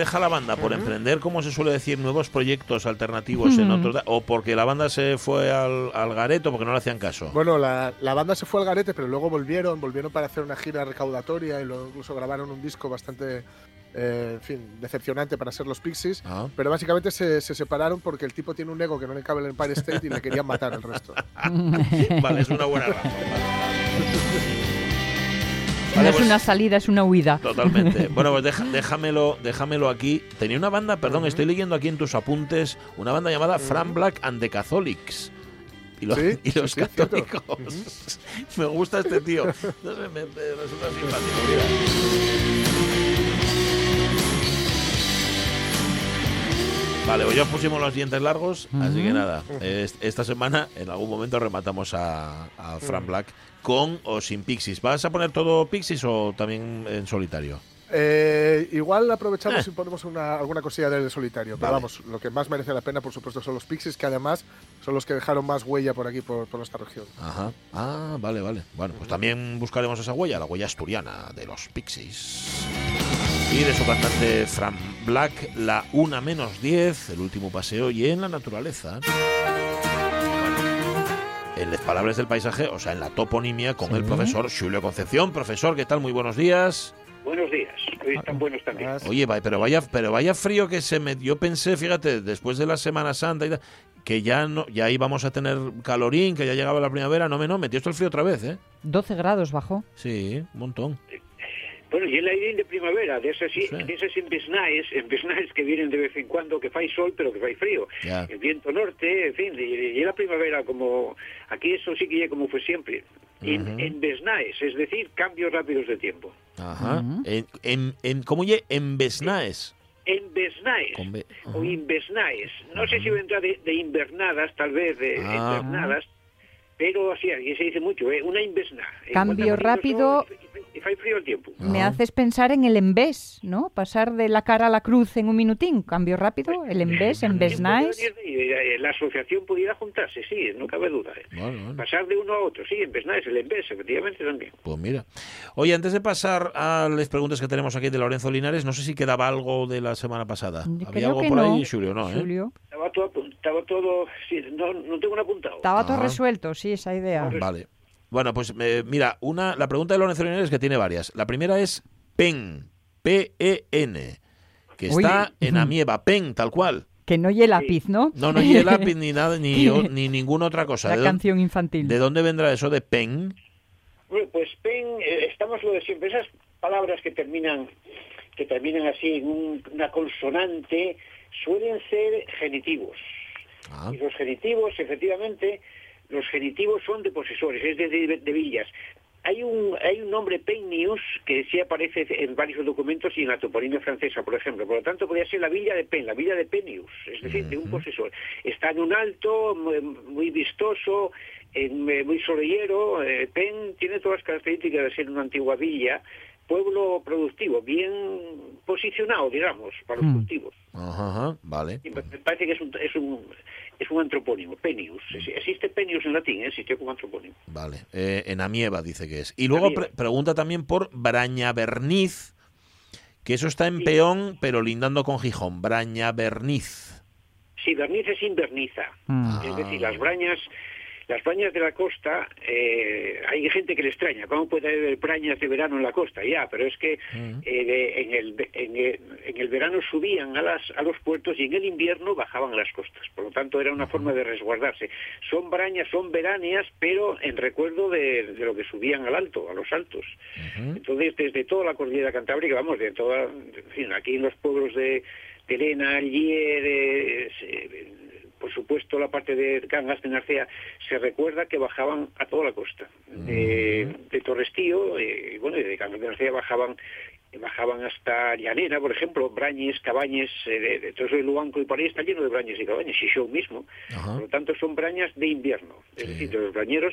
Deja la banda? ¿Por emprender, como se suele decir, nuevos proyectos alternativos en otros? ¿O porque la banda se fue al, al gareto porque no le hacían caso? Bueno, la, la banda se fue al garete, pero luego volvieron, volvieron para hacer una gira recaudatoria y luego incluso grabaron un disco bastante, eh, en fin, decepcionante para ser los Pixies. Ah. Pero básicamente se, se separaron porque el tipo tiene un ego que no le cabe en el Empire State y le querían matar el resto. <laughs> Vale, es una buena razón. Vale, es pues- una salida, es una huida. Totalmente. <laughs> Bueno, pues deja- déjamelo, déjamelo aquí. Tenía una banda, perdón, estoy leyendo aquí en tus apuntes, una banda llamada Fran Black and the Catholics. Y, <laughs> los- Sí, y sí, los sí, es cierto. católicos. me gusta este tío. <laughs> No sé, me, me resulta simpático. mira. Vale, pues ya os pusimos los dientes largos, así que nada, es- esta semana en algún momento rematamos a, a Fran Black con o sin Pixies. ¿Vas a poner todo Pixies o también en solitario? Eh, igual aprovechamos y ponemos una, alguna cosilla del solitario. Pero Vale. vamos, lo que más merece la pena, por supuesto, son los Pixies, que además son los que dejaron más huella por aquí, por, por nuestra región. Ajá. Ah, vale, vale. Bueno, pues también buscaremos esa huella, la huella asturiana de los Pixies. Y de su cantante Fran Black, la 1 menos 10, el último paseo y en la naturaleza. En las palabras del paisaje, o sea, en la toponimia con el profesor Julio Concepción. Profesor, ¿qué tal? Muy buenos días. Buenos días. Hoy están buenos también. Oye, pero vaya, pero vaya frío que se me. Yo pensé, fíjate, después de la Semana Santa y tal, que ya no, ya íbamos a tener calorín, que ya llegaba la primavera. No me no, metió esto el frío otra vez, ¿eh? 12 grados bajó. Sí, un montón. Bueno, y el aire de primavera, de esas, sí. de esas invernales, invernales que vienen de vez en cuando, que fai sol, pero que fai frío. Ya. El viento norte, en fin, y, y la primavera como... Aquí eso sí que ya como fue siempre. En, Ujú. invernales, es decir, cambios rápidos de tiempo. Ajá. en, en, en- ¿Cómo ye? En Besnaes. Invernales Con B. o invernales. No sé si vendrá de, de invernadas, tal vez, de Ah. invernadas, pero así, aquí se dice mucho, ¿eh? una inverna. En Cambio rápido. Y, fai frío el tiempo. Me haces pensar en el embés, ¿no? Pasar de la cara a la cruz en un minutín. Cambio rápido, el embés, embés nice. Eh, La asociación pudiera juntarse, sí, no cabe duda. ¿eh? Bueno, bueno. Pasar de uno a otro, sí, en Besnaes, el Embes, efectivamente también. Pues mira. Oye, antes de pasar a las preguntas que tenemos aquí de Lorenzo Linares, no sé si quedaba algo de la semana pasada. Yo ¿Había algo por no, ahí, Julio? No, ¿eh? Julio. Estaba todo, estaba todo sí, no, no tengo un apuntado. Estaba todo resuelto, sí, esa idea. Vale. Bueno, pues eh, mira, una, la pregunta de Lorenzo Linares es que tiene varias. La primera es PEN, P-E-N, que Uy. está en Amieva, PEN, tal cual. Que no lleve lápiz, ¿no? No, no, el <laughs> lápiz, ni nada, ni, o- ni ninguna otra cosa. La ¿De, dónde, canción infantil. de dónde vendrá eso de PEN? Bueno, pues pen, eh, estamos lo de siempre, esas palabras que terminan que terminan así en un- una consonante suelen ser genitivos. Ah, Y los genitivos, efectivamente, los genitivos son de posesores, es de, de- de villas. Hay un, hay un nombre Peignius que sí aparece en varios documentos y en la toponimia francesa, por ejemplo. Por lo tanto, podría ser la villa de Pen, la villa de Penius, es decir, de un posesor. Está en un alto, muy, muy vistoso, en- eh, muy solellero. Eh, Pen tiene todas las características de ser una antigua villa, pueblo productivo, bien posicionado, digamos, para los cultivos. ajá, ajá, vale. Y me parece que es un, es un, es un antropónimo, Penius. Existe Penius en latín, ¿eh? existió como antropónimo. Vale, eh, en Amieva dice que es. Y luego pre- pregunta también por Brañaberniz, que eso está en Peón, pero lindando con Gijón. Brañaberniz. Sí, verniz es inverniza. Mm. Es decir, las brañas, las brañas de la costa, eh, hay gente que le extraña. ¿Cómo puede haber brañas de verano en la costa? Ya, pero es que eh, de- en, el, en, el, en el verano subían a, las, a los puertos y en el invierno bajaban a las costas. Por lo tanto, era una forma de resguardarse. Son brañas, son veráneas, pero en recuerdo de, de lo que subían al alto, a los altos. Entonces, desde toda la cordillera cantábrica, vamos, de toda, en fin, aquí en los pueblos de, de Lena, Allier, eh, por supuesto la parte de Cangas de Narcea, se recuerda que bajaban a toda la costa. De, de Torrestío, eh, y bueno, de Cangas de Narcea bajaban bajaban hasta Llanera, por ejemplo, Brañes, Cabañes, eh, de, de todo eso de Luanco y por ahí está lleno de Brañes y Cabañes, y show mismo. Por lo tanto, son brañas de invierno, es decir, de los brañeros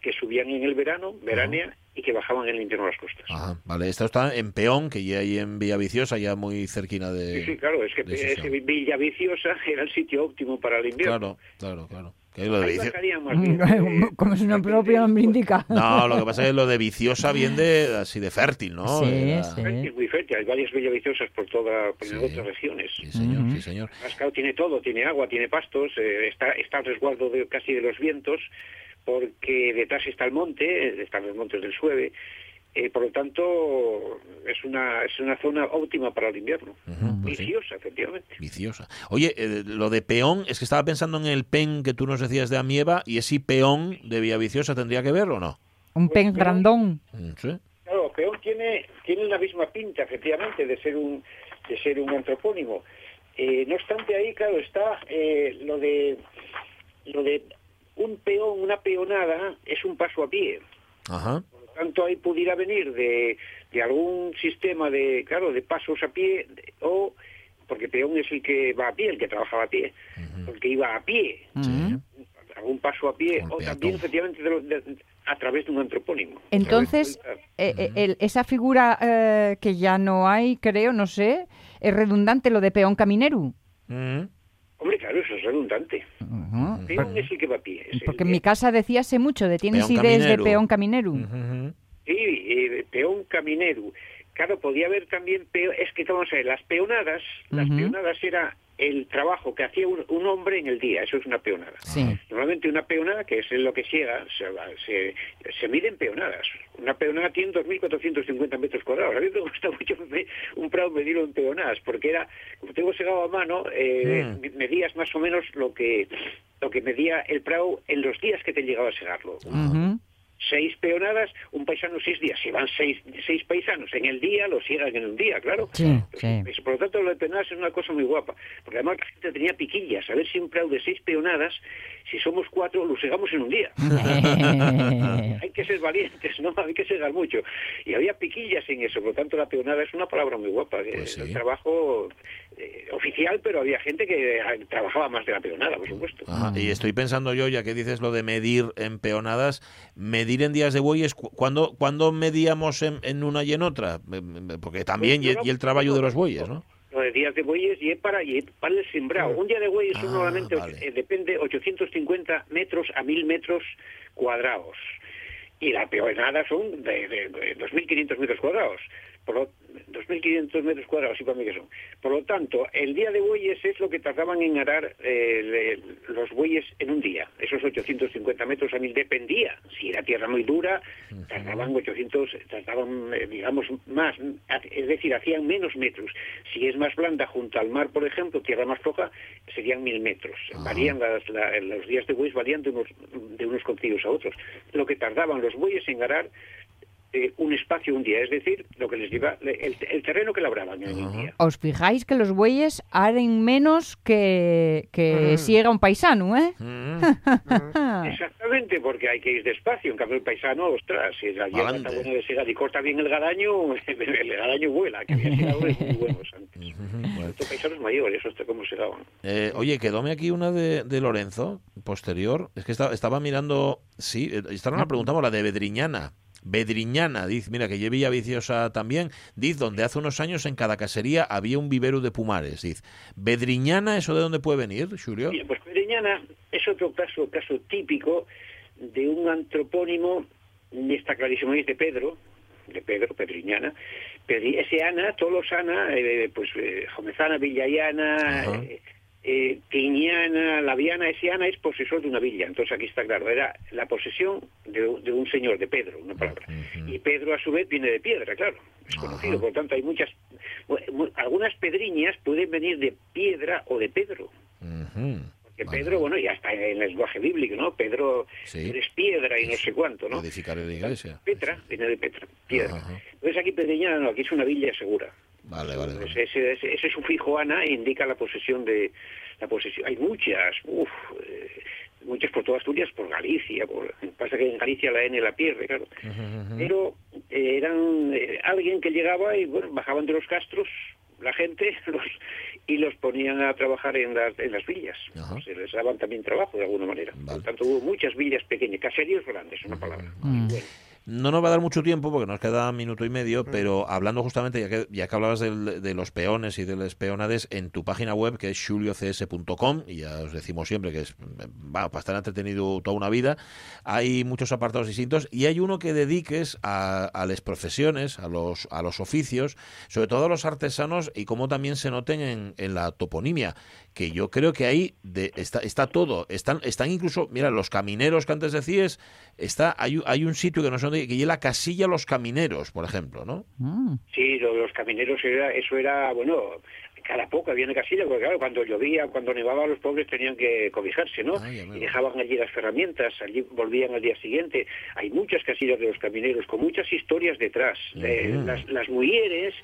que subían en el verano, veranea, y que bajaban en el invierno a las costas. Ajá, vale. Esto está en Peón, que ya hay en Villaviciosa, ya muy cerquina de... Sí, sí, claro, es que de ese Sesión. Villa Viciosa <laughs> era el sitio óptimo para el invierno. Claro, claro, claro. Que lo de más bien. <laughs> eh, Como su propio nombre indica. No, lo que pasa es que lo de Viciosa viene de, así de fértil, ¿no? Sí, Era- sí. Es muy fértil, hay varias villaviciosas por toda por en otras regiones. Sí, señor, sí, señor. Claro, tiene todo, tiene agua, tiene pastos, eh, está, está al resguardo de, casi de los vientos, porque detrás está el monte, están los montes del Sueve, eh, por lo tanto es una, es una zona óptima para el invierno. Pues sí. Viciosa, efectivamente. Viciosa. Oye, eh, lo de peón, es que estaba pensando en el pen que tú nos decías de Amieva, y ese peón de Villaviciosa tendría que ver o no. Un pen grandón. Mm, Sí. Claro, Peón tiene, tiene la misma pinta, efectivamente, de ser un, de ser un antropónimo. Eh, no obstante, ahí, claro, está eh, lo de lo de un peón, una peonada, es un paso a pie. Ajá. Por lo tanto, ahí pudiera venir de, de algún sistema de, claro, de pasos a pie, de- o porque peón es el que va a pie, el que trabajaba a pie, el que iba a pie, algún paso a pie, o también, efectivamente, de lo- de- a través de un antropónimo. Entonces, eh, eh, el- esa figura eh, que ya no hay, creo, no sé, es redundante lo de peón caminero. Hombre, claro, eso es redundante. Ujú. Peón es el que va a pie. es el Porque en mi casa decía hace mucho de tienes Peón ideas de peón caminero. Sí, eh, peón caminero. Claro, podía haber también, peo- es que vamos a ver, las peonadas, las peonadas era el trabajo que hacía un, un hombre en el día, eso es una peonada. Sí. Normalmente una peonada, que es lo que llega, se, se, se mide en peonadas. Una peonada tiene 2.450 metros cuadrados. A mí me gusta <laughs> mucho me- un prado medirlo en peonadas, porque era, como tengo segado a mano, eh, Mm. medías más o menos lo que lo que medía el prado en los días que te llegaba a segarlo. Seis peonadas, un paisano seis días. Si van seis, seis paisanos en el día, lo siegan en un día, claro. Sí, sí. Por lo tanto, lo de peonadas es una cosa muy guapa. Porque además la gente tenía piquillas. A ver si un prado de seis peonadas, si somos cuatro, lo segamos en un día. <laughs> Hay que ser valientes, ¿no? Hay que segar mucho. Y había piquillas en eso. Por lo tanto, la peonada es una palabra muy guapa. que Pues sí. trabajo eh, oficial, pero había gente que trabajaba más de la peonada, por supuesto. Y estoy pensando yo, ya que dices lo de medir en peonadas, medir en días de bueyes, cu- ¿cuándo, ¿cuándo medíamos en, en una y en otra? Eh, eh, Porque también, y, Pues, y el trabajo de los bueyes, ¿no? Lo de días de bueyes y es para, y es para el sembrado. Un día de bueyes son Ah, normalmente, vale. eh, depende, 850 metros a 1000 metros cuadrados. Y la peonada son de, de- de 2.500 metros cuadrados. Por lo, 2.500 metros cuadrados, sí para mí que son. Por lo tanto, el día de bueyes es lo que tardaban en arar eh, le- los bueyes en un día. Esos 850 metros a 1000 dependía. Si era tierra muy dura, tardaban 800, tardaban, eh, digamos, más. Es decir, hacían menos metros. Si es más blanda junto al mar, por ejemplo, tierra más floja, serían 1000 metros. Varían las- la- los días de bueyes varían de unos, de unos a otros. Lo que tardaban los bueyes en arar eh, un espacio un día, es decir, lo que les lleva el, el terreno que labraban en un día. Os fijáis que los bueyes haren menos que, que siega un paisano, ¿eh? Mm. Exactamente, porque hay que ir despacio. En cambio, el paisano, ostras, si la hierba está buena de y corta bien el garaño, <laughs> el garaño vuela, que había segadores muy buenos antes. Bueno. <laughs> Estos paisanos mayores, ostras, cómo segaban. Eh, oye, quedóme aquí una de, de Lorenzo, posterior. Es que esta- estaba mirando, sí, eh, esta no la preguntamos, la de Bedriñana. Bedriñana, dice, mira, que Villa Viciosa también, dice, donde hace unos años en cada casería había un vivero de pumares, dice. Bedriñana, ¿eso de dónde puede venir, Julio? Pues Pedriñana es otro caso, caso típico de un antropónimo, está clarísimo, es de Pedro, de Pedro, Pedriñana, Pedri- ese Ana, todos los Ana, eh, pues eh, Jomezana, Villayana, eh, eh, Tiñana, Laviana, ese Ana es posesor de una villa, entonces aquí está claro, era la posesión de, de un señor, de Pedro, una palabra. Y Pedro a su vez viene de piedra, claro, es conocido, por lo tanto hay muchas, mu- algunas pedriñas pueden venir de piedra o de Pedro. Ujú. Que Vale. Pedro, bueno, ya está en el lenguaje bíblico, ¿no? Pedro Sí. eres piedra y no sé cuánto, ¿no? De iglesia. Petra, viene de Petra, piedra. Entonces aquí Pedriñana no, aquí es una villa segura. Vale, vale. Ese, ese, ese sufijo ana indica la posesión de la posesión. Hay muchas, uff, muchas por toda Asturias, por Galicia. Por, pasa que en Galicia la N la pierde, claro. Pero eh, eran eh, alguien que llegaba y bueno, bajaban de los castros la gente <laughs> los, y los ponían a trabajar en las, en las villas. Ajá. Se les daban también trabajo de alguna manera. Por Vale. lo tanto, hubo muchas villas pequeñas, caseríos grandes, una palabra. Bueno, No nos va a dar mucho tiempo porque nos queda minuto y medio, pero hablando justamente, ya que, ya que hablabas del- de los peones y de las peonades, en tu página web, que es juliocs.com, y ya os decimos siempre que es va, para estar entretenido toda una vida, hay muchos apartados distintos y hay uno que dediques a, a las profesiones, a los, a los oficios, sobre todo a los artesanos y cómo también se noten en, en la toponimia, que yo creo que ahí de, está, está todo, están, están incluso, mira, los camineros que antes decías, está, hay, hay un sitio que no sé dónde, que lleva la casilla Los Camineros, por ejemplo, ¿no? Mm. Sí, lo de los camineros, era, eso era, bueno, cada poco había una casilla, porque claro, cuando llovía, cuando nevaba, los pobres tenían que cobijarse, ¿no? Y dejaban allí las herramientas, allí volvían al día siguiente. Hay muchas casillas de los camineros, con muchas historias detrás. Eh, las, las mujeres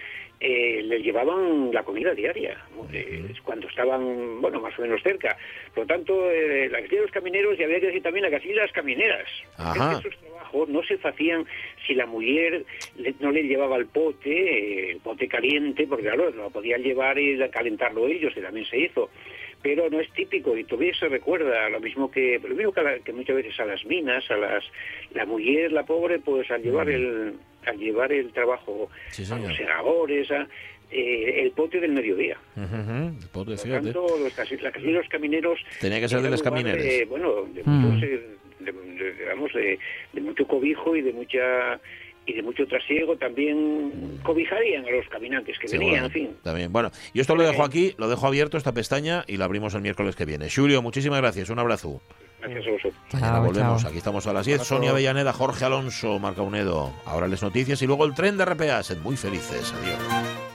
eh, les llevaban la comida diaria, eh, cuando estaban, bueno, más o menos cerca. Por lo tanto, eh, la casilla de los camineros, y había que decir también la casilla de las camineras. Ajá. esos trabajos no se hacían si la mujer le- no le llevaba el pote, eh, el pote caliente, porque claro, lo podían llevar y calentarlo ellos, que también se hizo. Pero no es típico y todavía se recuerda lo mismo que lo mismo que, la- que muchas veces a las minas, a las la mujer, la pobre, pues al llevar el al llevar el trabajo. Sí, a los segadores, a, eh, el pote del mediodía. El pote, Por tanto, los, de los camineros Tenía que ser de los lugar camineros. de, bueno, de, Mm. muchos, eh, de- de- digamos, de, de mucho cobijo y de mucha y de mucho trasiego también cobijarían a los caminantes que venían, en fin. También. Bueno, yo esto lo dejo aquí, lo dejo abierto, esta pestaña, y la abrimos el miércoles que viene. Julio, muchísimas gracias. Un abrazo. Gracias a vosotros. Chao, volvemos. chao. Aquí estamos a las 10. Abrazo. Sonia Avellaneda, Jorge Alonso, Marca Unedo. Ahora les noticias y luego el tren de RPA. Sed muy felices. Adiós.